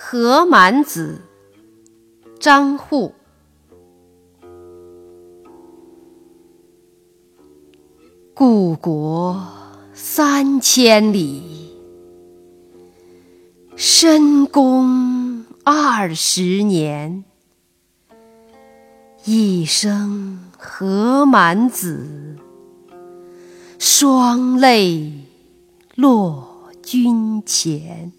何满子，张祜。故国三千里，深宫二十年。一声何满子，双泪落君前。